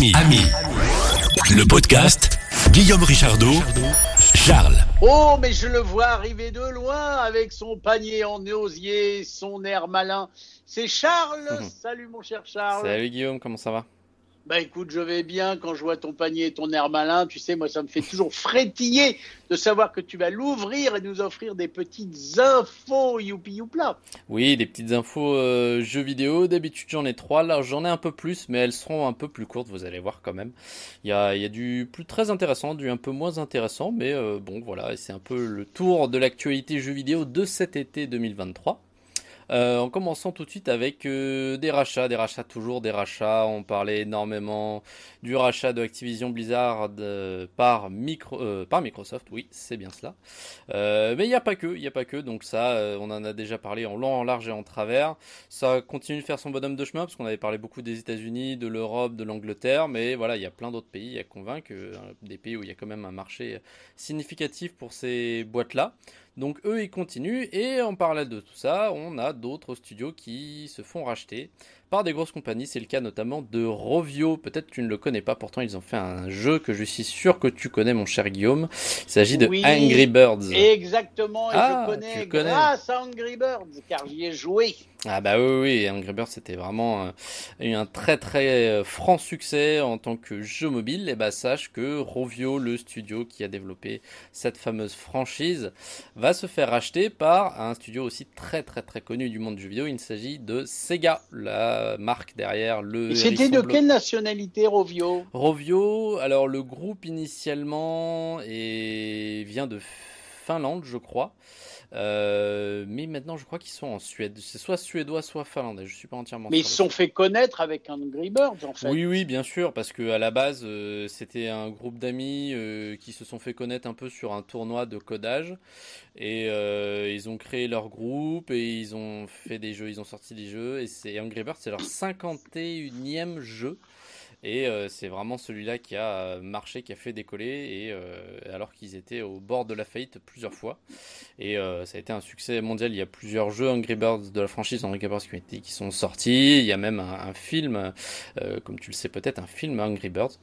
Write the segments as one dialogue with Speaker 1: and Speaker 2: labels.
Speaker 1: Ami, Ami, le podcast Guillaume Richardot, Charles.
Speaker 2: Oh, mais je le vois arriver de loin avec son panier en osier, son air malin. C'est Charles. Salut mon cher Charles.
Speaker 3: Salut Guillaume, comment ça va?
Speaker 2: Bah écoute, je vais bien quand je vois ton panier et ton air malin. Tu sais, moi, ça me fait toujours frétiller de savoir que tu vas l'ouvrir et nous offrir des petites infos youpi youpla.
Speaker 3: Oui, des petites infos euh, jeux vidéo. D'habitude, j'en ai trois. Là, j'en ai un peu plus, mais elles seront un peu plus courtes, vous allez voir quand même. Il y a, du plus très intéressant, du un peu moins intéressant, mais euh, bon, voilà, c'est un peu le tour de l'actualité jeux vidéo de cet été 2023. Euh, en commençant tout de suite avec euh, des rachats, des rachats toujours, des rachats. On parlait énormément du rachat de Activision Blizzard euh, par, micro, par Microsoft, oui, c'est bien cela. mais il n'y a pas que, il n'y a pas que, donc ça, on en a déjà parlé en long, en large et en travers. Ça continue de faire son bonhomme de chemin, parce qu'on avait parlé beaucoup des États-Unis, de l'Europe, de l'Angleterre, mais voilà, il y a plein d'autres pays à convaincre, des pays où il y a quand même un marché significatif pour ces boîtes-là. Donc eux, ils continuent. Et en parallèle de tout ça, on a d'autres studios qui se font racheter par des grosses compagnies. C'est le cas notamment de Rovio. Peut-être tu ne le connais pas, pourtant ils ont fait un jeu que je suis sûr que tu connais, mon cher Guillaume. Il s'agit de Angry Birds.
Speaker 2: Exactement, et ah, je connais, connais grâce à Angry Birds, car j'y ai joué.
Speaker 3: Ah bah oui, oui, Angry Birds c'était vraiment euh, eu un très très euh, franc succès en tant que jeu mobile. Et bah sache que Rovio, le studio qui a développé cette fameuse franchise, va se faire racheter par un studio aussi très très très connu du monde du jeu vidéo. Il s'agit de Sega, la marque derrière le.
Speaker 2: C'était de quelle nationalité Rovio?
Speaker 3: Rovio, alors le groupe initialement est... vient de Finlande, je crois. Euh, mais maintenant, je crois qu'ils sont en Suède. C'est soit suédois, soit finlandais. Je suis pas entièrement.
Speaker 2: Mais ils se sont fait connaître avec Angry Birds, en fait.
Speaker 3: Oui, oui, bien sûr, parce que à la base, euh, c'était un groupe d'amis euh, qui se sont fait connaître un peu sur un tournoi de codage, et ils ont créé leur groupe et ils ont fait des jeux, ils ont sorti des jeux, et c'est Angry Birds, c'est leur 51e jeu. Et euh, c'est vraiment celui-là qui a euh, marché, qui a fait décoller, et euh, alors qu'ils étaient au bord de la faillite plusieurs fois. Et ça a été un succès mondial. Il y a plusieurs jeux Angry Birds de la franchise Angry Birds qui, sont sortis. Il y a même un, film, comme tu le sais peut-être, un film Angry Birds.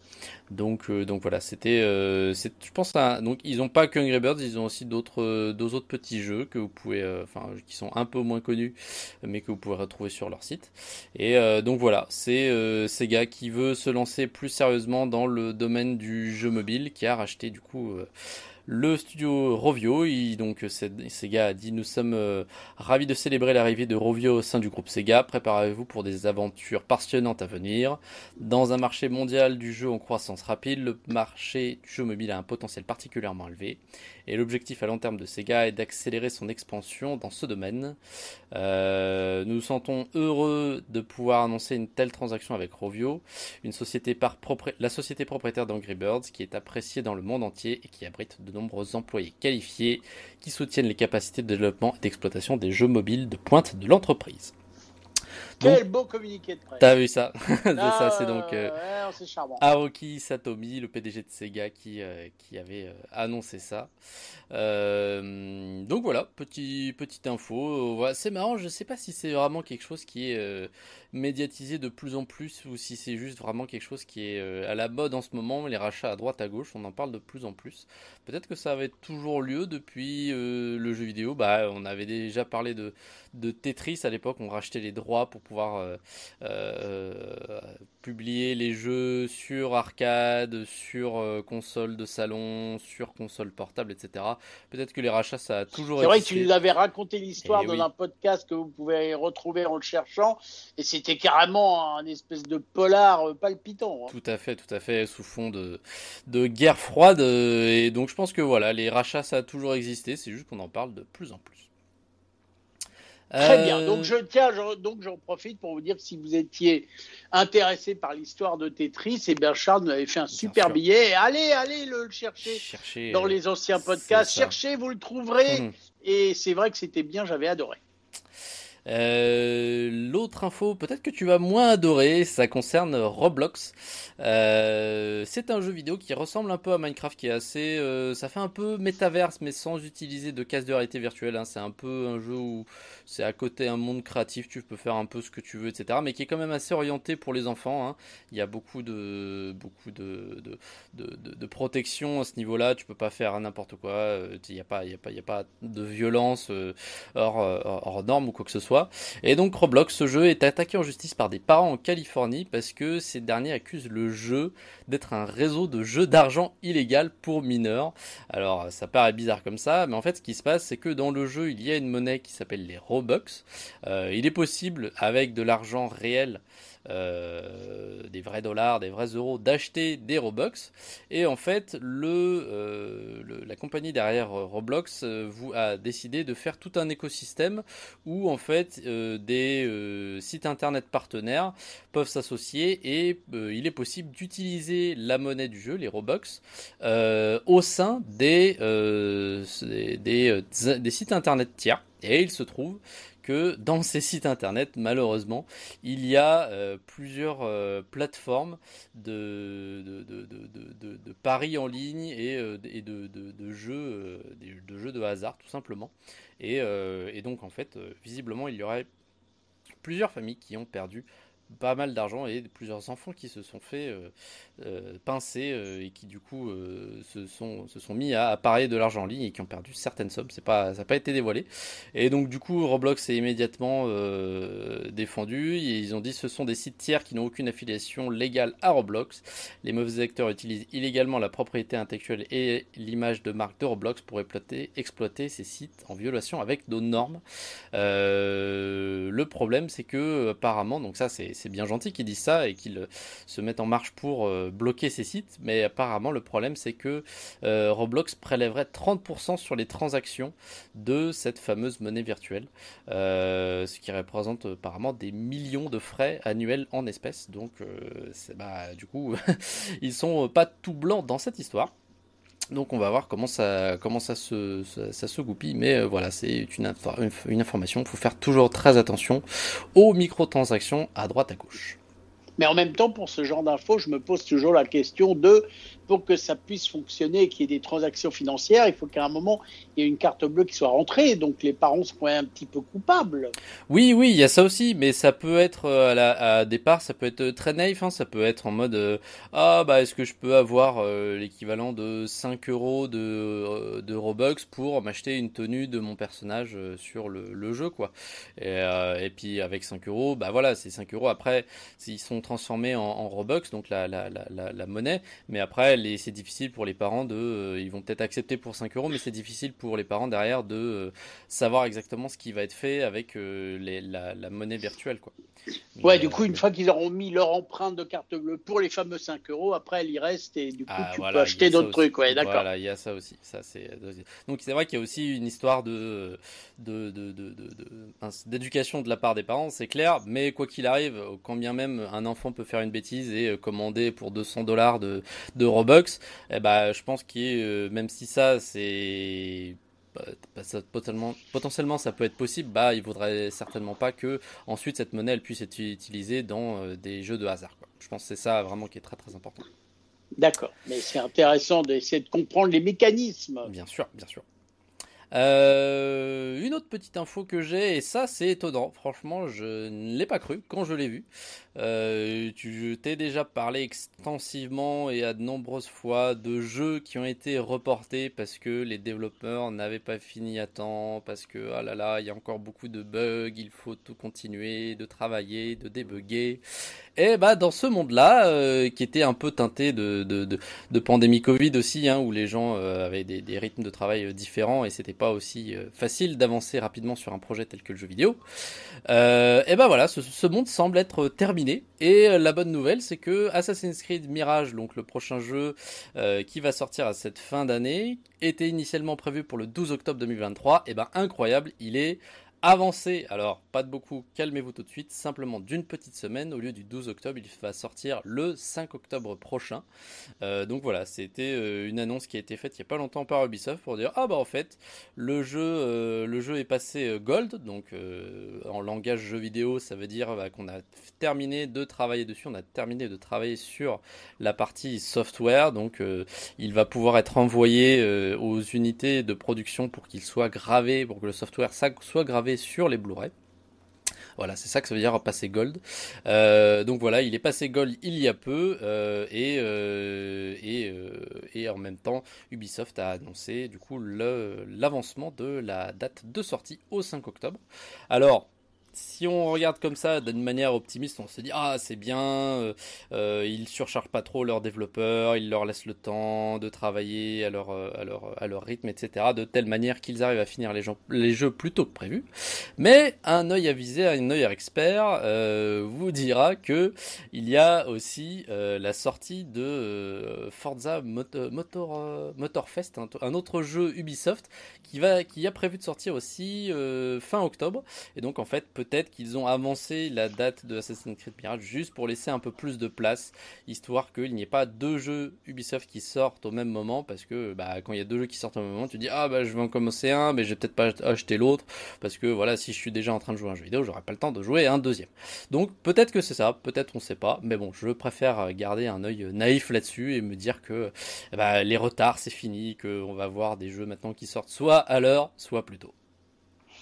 Speaker 3: Donc, donc voilà, c'était, je pense, donc ils n'ont pas que Angry Birds, ils ont aussi d'autres, deux autres petits jeux que vous pouvez, enfin, qui sont un peu moins connus, mais que vous pouvez retrouver sur leur site. Et donc voilà, c'est Sega qui veut se lancer plus sérieusement dans le domaine du jeu mobile, qui a racheté du coup euh, le studio Rovio. donc Sega a dit nous sommes euh, ravis de célébrer l'arrivée de Rovio au sein du groupe Sega. Préparez-vous pour des aventures passionnantes à venir. Dans un marché mondial du jeu en croissance rapide, le marché du jeu mobile a un potentiel particulièrement élevé. Et l'objectif à long terme de Sega est d'accélérer son expansion dans ce domaine. Euh, nous nous sentons heureux de pouvoir annoncer une telle transaction avec Rovio, une société par la société propriétaire d'Angry Birds qui est appréciée dans le monde entier et qui abrite de nombreux employés qualifiés qui soutiennent les capacités de développement et d'exploitation des jeux mobiles de pointe de l'entreprise.
Speaker 2: Quel beau communiqué de presse.
Speaker 3: T'as vu ça Ça, c'est donc euh,
Speaker 2: ouais,
Speaker 3: Aoki Satomi, le PDG de Sega, qui, euh, qui avait euh, annoncé ça. Euh, donc voilà, petit, petite info. c'est marrant, je sais pas si c'est vraiment quelque chose qui est médiatisé de plus en plus ou si c'est juste vraiment quelque chose qui est à la mode en ce moment. Les rachats à droite, à gauche, on en parle de plus en plus. Peut-être que ça avait toujours lieu depuis le jeu vidéo. Bah, on avait déjà parlé de, de Tetris à l'époque, on rachetait les droits pour pouvoir euh, euh, publier les jeux sur arcade, sur euh, console de salon, sur console portable, etc. Peut-être que les rachats, ça a toujours.
Speaker 2: C'est vrai que tu nous avais raconté l'histoire eh dans un podcast que vous pouvez retrouver en le cherchant, et c'était carrément un espèce de polar palpitant.
Speaker 3: Hein. Tout à fait, tout à fait, sous fond de, de guerre froide. Et donc je pense que voilà, les rachats, ça a toujours existé, c'est juste qu'on en parle de plus en plus.
Speaker 2: Très bien. Donc je tiens, donc j'en profite pour vous dire que si vous étiez intéressé par l'histoire de Tetris, et eh Charles nous avait fait un super billet. Allez, allez le chercher, dans les anciens podcasts. Cherchez, vous le trouverez. Hum. Et c'est vrai que c'était bien, j'avais adoré.
Speaker 3: Euh, l'autre info, peut-être que tu vas moins adorer, ça concerne Roblox. Euh, c'est un jeu vidéo qui ressemble un peu à Minecraft, qui est assez, euh, ça fait un peu métaverse, mais sans utiliser de casse de réalité virtuelle. Hein. C'est un peu un jeu où c'est à côté un monde créatif, tu peux faire un peu ce que tu veux, etc. Mais qui est quand même assez orienté pour les enfants. Hein. Il y a beaucoup de, beaucoup de, de, de, protection à ce niveau-là. Tu peux pas faire n'importe quoi. Il n'y a pas, a a pas de violence hors, hors norme ou quoi que ce soit. Et donc Roblox, ce jeu est attaqué en justice par des parents en Californie parce que ces derniers accusent le jeu d'être un réseau de jeux d'argent illégal pour mineurs. Alors ça paraît bizarre comme ça, mais en fait ce qui se passe c'est que dans le jeu il y a une monnaie qui s'appelle les Robux. Euh, il est possible avec de l'argent réel euh, des vrais dollars, des vrais euros, d'acheter des Robux. Et en fait, euh, le, la compagnie derrière Roblox euh, vous a décidé de faire tout un écosystème où en fait des sites internet partenaires peuvent s'associer et il est possible d'utiliser la monnaie du jeu, les Robux, au sein des sites internet tiers. Et il se trouve que dans ces sites internet, malheureusement, il y a euh, plusieurs euh, plateformes de, de, paris en ligne et, euh, de, jeux, de de hasard, tout simplement. Et donc, en fait, visiblement, il y aurait plusieurs familles qui ont perdu pas mal d'argent et plusieurs enfants qui se sont fait euh, euh, pincer euh, et qui du coup se, sont, se sont mis à, parler de l'argent en ligne et qui ont perdu certaines sommes. C'est pas, ça n'a pas été dévoilé. Et donc du coup Roblox est immédiatement défendu. Et ils ont dit ce sont des sites tiers qui n'ont aucune affiliation légale à Roblox. Les mauvais acteurs utilisent illégalement la propriété intellectuelle et l'image de marque de Roblox pour exploiter, exploiter ces sites en violation avec nos normes. le problème c'est que apparemment, donc ça c'est c'est bien gentil qu'ils disent ça et qu'ils euh, se mettent en marche pour euh, bloquer ces sites, mais apparemment le problème c'est que euh, Roblox prélèverait 30% sur les transactions de cette fameuse monnaie virtuelle, ce qui représente apparemment des millions de frais annuels en espèces. Donc, bah, du coup, ils sont pas tout blancs dans cette histoire. Donc on va voir comment ça, se, goupille, mais voilà, c'est une, une information, il faut faire toujours très attention aux microtransactions à droite à gauche.
Speaker 2: Mais en même temps, pour ce genre d'infos, je me pose toujours la question de pour que ça puisse fonctionner qu'il y ait des transactions financières, il faut qu'à un moment, il y ait une carte bleue qui soit rentrée. Donc les parents sont un petit peu coupables.
Speaker 3: Oui, oui, il y a ça aussi, mais ça peut être euh, à, la, départ, ça peut être très naïf. Hein, ça peut être en mode euh, ah bah est-ce que je peux avoir euh, l'équivalent de 5 euros de, de Robux pour m'acheter une tenue de mon personnage sur le, jeu quoi. Et, et, puis avec 5 euros, bah voilà, c'est 5 euros. Après, s'ils sont transformés en, en Robux, donc la, la, la, la monnaie, mais après c'est difficile pour les parents de. Euh, ils vont peut-être accepter pour 5 euros, mais c'est difficile pour les parents derrière de euh, savoir exactement ce qui va être fait avec euh, la, monnaie virtuelle. Quoi.
Speaker 2: Ouais, du coup, une fois qu'ils auront mis leur empreinte de carte bleue pour les fameux 5 euros, après, elle y reste et du coup, ah, tu peux acheter d'autres trucs. Ouais, d'accord.
Speaker 3: Voilà, il y a ça aussi. Ça, c'est... Donc, c'est vrai qu'il y a aussi une histoire de, de, d'éducation de la part des parents, c'est clair, mais quoi qu'il arrive, quand bien même un enfant peut faire une bêtise et commander pour 200 dollars de, de Robux, eh ben, je pense que euh, même si ça, c'est bah, bah, potentiellement, potentiellement ça peut être possible, bah il vaudrait certainement pas que ensuite cette monnaie elle puisse être utilisée dans euh, des jeux de hasard. Je pense que c'est ça vraiment qui est très très important.
Speaker 2: D'accord, mais c'est intéressant d'essayer de comprendre les mécanismes.
Speaker 3: Bien sûr, bien sûr. Euh, une autre petite info que j'ai, et ça c'est étonnant, franchement je ne l'ai pas cru quand je l'ai vu. Euh, tu t'es déjà parlé extensivement et à de nombreuses fois de jeux qui ont été reportés parce que les développeurs n'avaient pas fini à temps, parce que ah là là, il y a encore beaucoup de bugs, il faut tout continuer, de travailler, de débugger. Et bah dans ce monde-là, euh, qui était un peu teinté de, de, de, pandémie Covid aussi, hein, où les gens avaient des, rythmes de travail différents et c'était pas aussi euh, facile d'avancer rapidement sur un projet tel que le jeu vidéo. Euh, et ben voilà, ce, monde semble être terminé. Et euh, la bonne nouvelle, c'est que Assassin's Creed Mirage, donc le prochain jeu qui va sortir à cette fin d'année, était initialement prévu pour le 12 octobre 2023. Et ben incroyable, il est avancé. Alors, pas de beaucoup, calmez-vous tout de suite. Simplement d'une petite semaine, au lieu du 12 octobre, il va sortir le 5 octobre prochain. Euh, donc voilà, c'était euh, une annonce qui a été faite il n'y a pas longtemps par Ubisoft pour dire ah bah en fait le jeu euh, est passé gold donc en langage jeu vidéo ça veut dire bah, qu'on a terminé de travailler dessus on a terminé de travailler sur la partie software donc il va pouvoir être envoyé aux unités de production pour qu'il soit gravé pour que le software soit gravé sur les Blu-ray voilà, c'est ça que ça veut dire passer gold. Euh, donc voilà, il est passé gold il y a peu euh, et, euh, et, et, en même temps, Ubisoft a annoncé du coup l'avancement de la date de sortie au 5 octobre. Alors, si on regarde comme ça d'une manière optimiste, on se dit ah c'est bien, euh, euh, ils surchargent pas trop leurs développeurs, ils leur laissent le temps de travailler à leur, euh, à leur, à leur rythme, etc. de telle manière qu'ils arrivent à finir les, gens, les, jeux plus tôt que prévu. Mais un œil avisé, un œil expert vous dira que il y a aussi la sortie de Forza Motor, Motor, Motorfest, un, autre jeu Ubisoft qui va qui a prévu de sortir aussi fin octobre. Et donc en fait peut peut-être qu'ils ont avancé la date de Assassin's Creed Mirage juste pour laisser un peu plus de place, histoire qu'il n'y ait pas deux jeux Ubisoft qui sortent au même moment, parce que bah, quand il y a deux jeux qui sortent au même moment, tu dis ah bah je vais en commencer un, mais je vais peut-être pas acheter l'autre, parce que voilà, si je suis déjà en train de jouer un jeu vidéo, j'aurai pas le temps de jouer un deuxième. Donc peut-être que c'est ça, peut-être on sait pas, mais bon, je préfère garder un œil naïf là-dessus et me dire que bah, les retards c'est fini, qu'on va voir des jeux maintenant qui sortent soit à l'heure, soit plus tôt.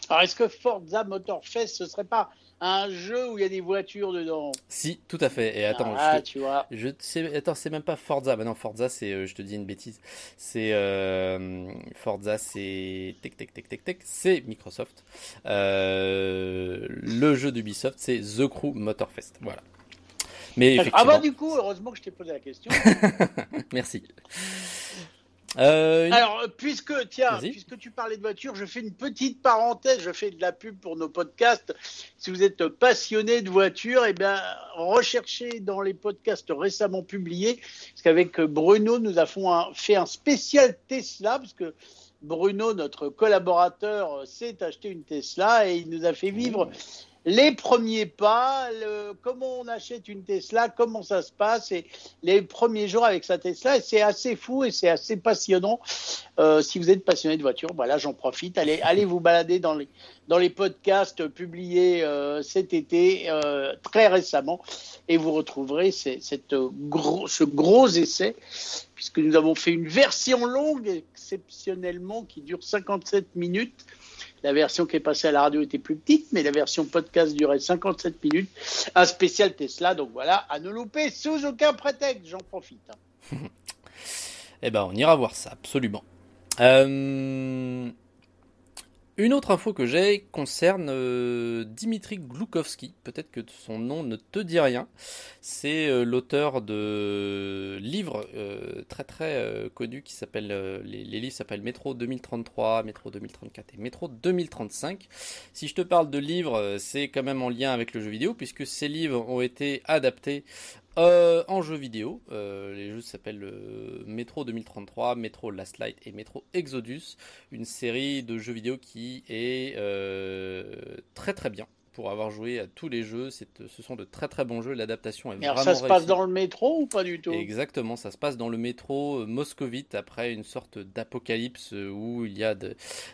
Speaker 2: Alors, est-ce que Forza Motorfest, ce serait pas un jeu où il y a des voitures dedans?
Speaker 3: Si, tout à fait. Et attends,
Speaker 2: ah, tu vois.
Speaker 3: Je sais, attends, c'est même pas Forza. Bah non, Forza, c'est, euh, je te dis une bêtise. C'est euh, Forza, c'est tech, tech, tech, tech, tech. C'est Microsoft. Euh, le jeu d'Ubisoft, c'est The Crew Motorfest. Voilà.
Speaker 2: Mais effectivement... Ah bah du coup, heureusement que je t'ai posé la question.
Speaker 3: Merci.
Speaker 2: Euh, Alors, puisque, tiens, puisque tu parlais de voiture, je fais une petite parenthèse, je fais de la pub pour nos podcasts. Si vous êtes passionné de voiture, eh bien, recherchez dans les podcasts récemment publiés, parce qu'avec Bruno, nous avons fait un spécial Tesla, parce que Bruno, notre collaborateur, s'est acheté une Tesla et il nous a fait vivre les premiers pas, comment on achète une Tesla, comment ça se passe, et les premiers jours avec sa Tesla. C'est assez fou et c'est assez passionnant. Euh, si vous êtes passionné de voiture, voilà, j'en profite. Allez, allez vous balader dans les, dans les podcasts publiés euh, cet été, euh, très récemment, et vous retrouverez cette gros, ce gros essai, puisque nous avons fait une version longue exceptionnellement qui dure 57 minutes la version qui est passée à la radio était plus petite, mais la version podcast durait 57 minutes. Un spécial Tesla, donc voilà, à ne louper sous aucun prétexte, j'en profite.
Speaker 3: eh ben, on ira voir ça, absolument. Euh, une autre info que j'ai concerne euh, Dimitri Gloukovski. Peut-être que son nom ne te dit rien. C'est euh, l'auteur de livres euh, très très connus qui s'appellent les, les, livres s'appellent Métro 2033, Métro 2034 et Métro 2035. Si je te parle de livres, c'est quand même en lien avec le jeu vidéo puisque ces livres ont été adaptés euh, en jeu vidéo, euh, les jeux s'appellent euh, Metro 2033, Metro Last Light et Metro Exodus, une série de jeux vidéo qui est très très bien pour avoir joué à tous les jeux. Ce sont de très très bons jeux. L'adaptation est vraiment.
Speaker 2: Ça se passe dans le métro ou pas du tout?
Speaker 3: Exactement, ça se passe dans le métro euh, moscovite après une sorte d'apocalypse euh, où il y a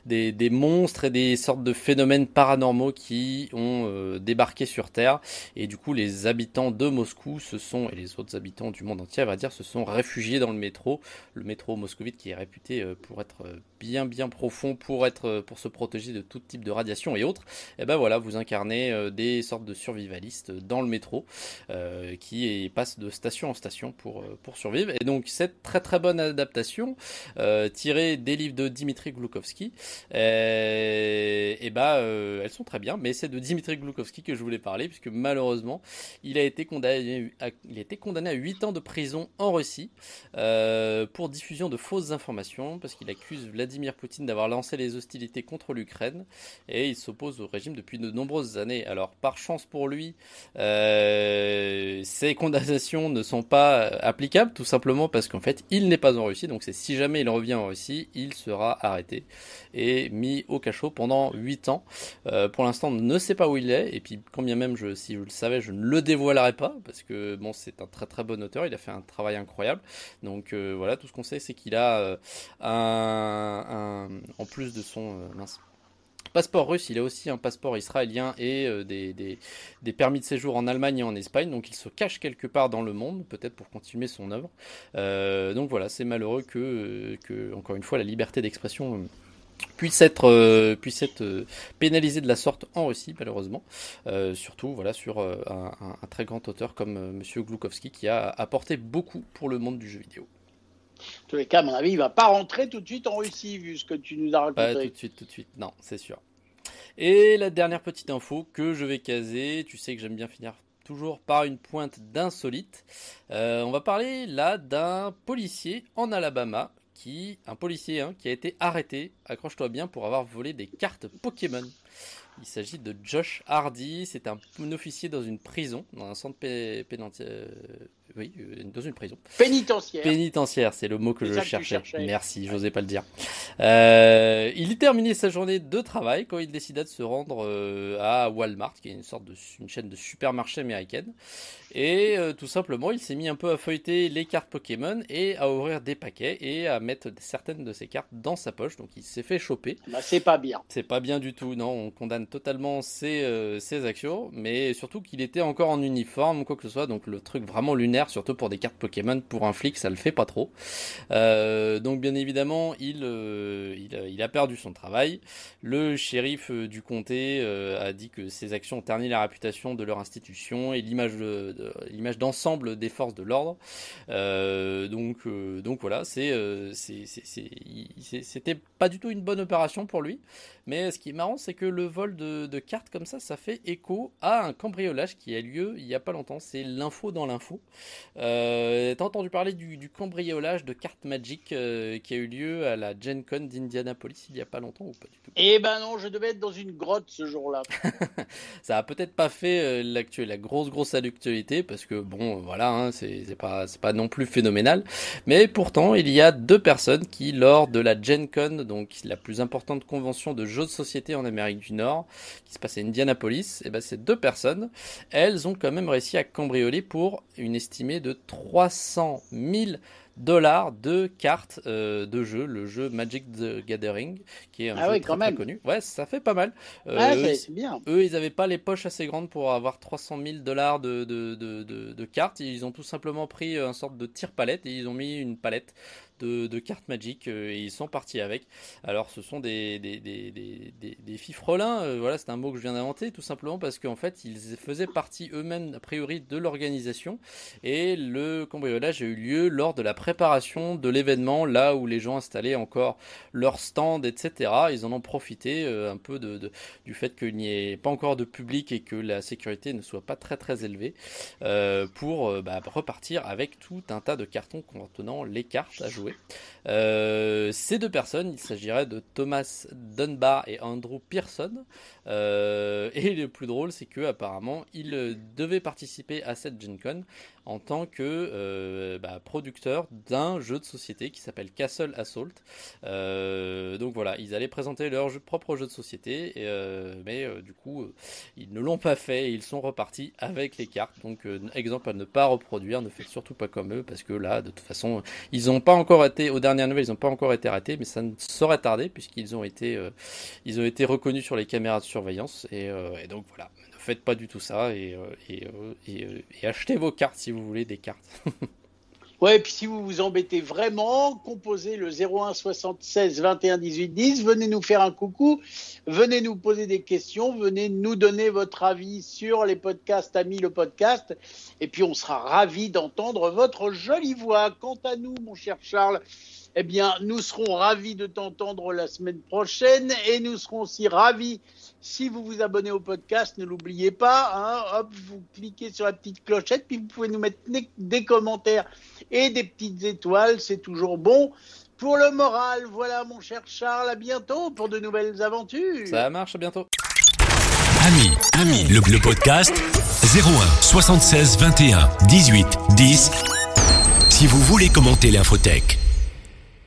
Speaker 3: des, des, monstres et des sortes de phénomènes paranormaux qui ont euh, débarqué sur Terre. Et du coup, les habitants de Moscou se sont, et les autres habitants du monde entier, à va dire, se sont réfugiés dans le métro. Le métro moscovite qui est réputé pour être bien bien profond, pour, être, pour se protéger de tout type de radiation et autres. Et ben voilà, vous incarnez euh, des sortes de survivalistes dans le métro euh, qui passent de station en station pour, euh, pour survivre. Et donc cette très très bonne adaptation tirée des livres de Dimitri Gloukovski, bah elles sont très bien, mais c'est de Dimitri Gloukovski que je voulais parler puisque malheureusement il a été condamné à, il a été condamné à 8 ans de prison en Russie pour diffusion de fausses informations parce qu'il accuse Vladimir Poutine d'avoir lancé les hostilités contre l'Ukraine et il s'oppose au régime depuis de nombreuses années années. Alors, par chance pour lui, euh, ces condamnations ne sont pas applicables, tout simplement parce qu'en fait, il n'est pas en Russie. Donc, c'est si jamais il revient en Russie, il sera arrêté et mis au cachot pendant 8 ans. Euh, pour l'instant, on ne sait pas où il est. Et puis, combien même, je, si je le savais, je ne le dévoilerai pas parce que bon, c'est un très très bon auteur. Il a fait un travail incroyable. Donc euh, voilà, tout ce qu'on sait, c'est qu'il a euh, un, en plus de son mince, passeport russe, il a aussi un passeport israélien et des, des, permis de séjour en Allemagne et en Espagne. Donc il se cache quelque part dans le monde, peut-être pour continuer son œuvre. donc voilà, c'est malheureux que, encore une fois, la liberté d'expression puisse être, euh, puisse être euh, pénalisé de la sorte en Russie, malheureusement. Euh, surtout voilà, sur un, très grand auteur comme Monsieur Glukowski qui a apporté beaucoup pour le monde du jeu vidéo.
Speaker 2: En tous les cas, à mon avis, il va pas rentrer tout de suite en Russie, vu ce que tu nous as raconté.
Speaker 3: Pas tout de suite, tout de suite, non, c'est sûr. Et la dernière petite info que je vais caser, tu sais que j'aime bien finir toujours par une pointe d'insolite. on va parler là d'un policier en Alabama un policier hein, qui a été arrêté, accroche-toi bien, pour avoir volé des cartes Pokémon. Il s'agit de Josh Hardy, c'est un, officier dans une prison, dans un centre pénitentiaire, oui, euh, dans une prison.
Speaker 2: Pénitentiaire.
Speaker 3: Pénitentiaire, c'est le mot que je cherchais. Merci, j'osais pas le dire. Euh, il terminé sa journée de travail quand il décida de se rendre euh, à Walmart, qui est une sorte de une chaîne de supermarché américaine. Et euh, tout simplement, il s'est mis un peu à feuilleter les cartes Pokémon et à ouvrir des paquets et à mettre certaines de ces cartes dans sa poche. Donc il s'est fait choper.
Speaker 2: Bah, c'est pas bien.
Speaker 3: C'est pas bien du tout, non. On condamne totalement ses, ses actions, mais surtout qu'il était encore en uniforme, quoi que ce soit. Donc le truc vraiment lunaire surtout pour des cartes Pokémon. Pour un flic, ça le fait pas trop. Euh, donc bien évidemment, il, euh, il, a perdu son travail. Le shérif euh, du comté a dit que ses actions ont terni la réputation de leur institution et l'image de, l'image d'ensemble des forces de l'ordre. donc donc voilà, c'est c'était pas du tout une bonne opération pour lui. Mais ce qui est marrant, c'est que le vol de, de, cartes comme ça, ça fait écho à un cambriolage qui a lieu il y a pas longtemps. C'est l'info dans l'info. Euh, T'as entendu parler du, cambriolage de cartes Magic euh, qui a eu lieu à la Gen Con d'Indianapolis il y a pas longtemps ou pas du tout?
Speaker 2: Eh ben non, je devais être dans une grotte ce jour-là.
Speaker 3: ça a peut-être pas fait euh, la grosse grosse actualité parce que bon, voilà, hein, c'est pas c'est pas non plus phénoménal. Mais pourtant, il y a deux personnes qui, lors de la Gen Con, donc la plus importante convention de jeux de société en Amérique du Nord, qui se passe à Indianapolis, et eh ben ces deux personnes, elles ont quand même réussi à cambrioler pour une estimée de 300 000 dollars de cartes euh, de jeu, le jeu Magic the Gathering, qui est un ah jeu très, connu. Ouais, ça fait pas mal.
Speaker 2: Euh, ah, c'est bien.
Speaker 3: Eux, ils n'avaient pas les poches assez grandes pour avoir 300 000 dollars de, de, de, de, cartes. Ils ont tout simplement pris un sorte de tire-palette et ils ont mis une palette de, cartes Magic euh, et ils sont partis avec. Alors ce sont des, des, des, des, des fifrelins, euh, voilà c'est un mot que je viens d'inventer tout simplement parce qu'en fait ils faisaient partie eux-mêmes a priori de l'organisation et le cambriolage a eu lieu lors de la préparation de l'événement là où les gens installaient encore leur stand etc. Ils en ont profité euh, un peu de, du fait qu'il n'y ait pas encore de public et que la sécurité ne soit pas très très élevée pour bah, repartir avec tout un tas de cartons contenant les cartes à jouer euh, ces deux personnes, il s'agirait de Thomas Dunbar et Andrew Pearson. Euh, et le plus drôle, c'est que apparemment, ils devaient participer à cette Gen Con en tant que euh, bah, producteur d'un jeu de société qui s'appelle Castle Assault. Euh, donc voilà, ils allaient présenter leur propre jeu de société, mais du coup, ils ne l'ont pas fait et ils sont repartis avec les cartes. Donc exemple à ne pas reproduire, ne faites surtout pas comme eux parce que là, de toute façon, ils n'ont pas encore été, aux dernières nouvelles, ils n'ont pas encore été ratés, mais ça ne saurait tarder puisqu'ils ont été, ont été reconnus sur les caméras de surveillance. Euh, et, donc voilà, faites pas du tout ça et, euh, euh, et, achetez vos cartes si vous voulez des cartes.
Speaker 2: Ouais, et puis si vous vous embêtez vraiment, composez le 01 76 21 18 10, venez nous faire un coucou, venez nous poser des questions, venez nous donner votre avis sur les podcasts Amis le podcast, et puis on sera ravis d'entendre votre jolie voix. Quant à nous, mon cher Charles, eh bien, nous serons ravis de t'entendre la semaine prochaine et nous serons aussi ravis si vous vous abonnez au podcast, ne l'oubliez pas, hein, hop, vous cliquez sur la petite clochette, puis vous pouvez nous mettre des commentaires et des petites étoiles, c'est toujours bon. Pour le moral, voilà mon cher Charles, à bientôt pour de nouvelles aventures.
Speaker 3: Ça marche, à bientôt.
Speaker 1: Ami, ami, le, le podcast 01 76 21 18 10. Si vous voulez commenter l'infotech.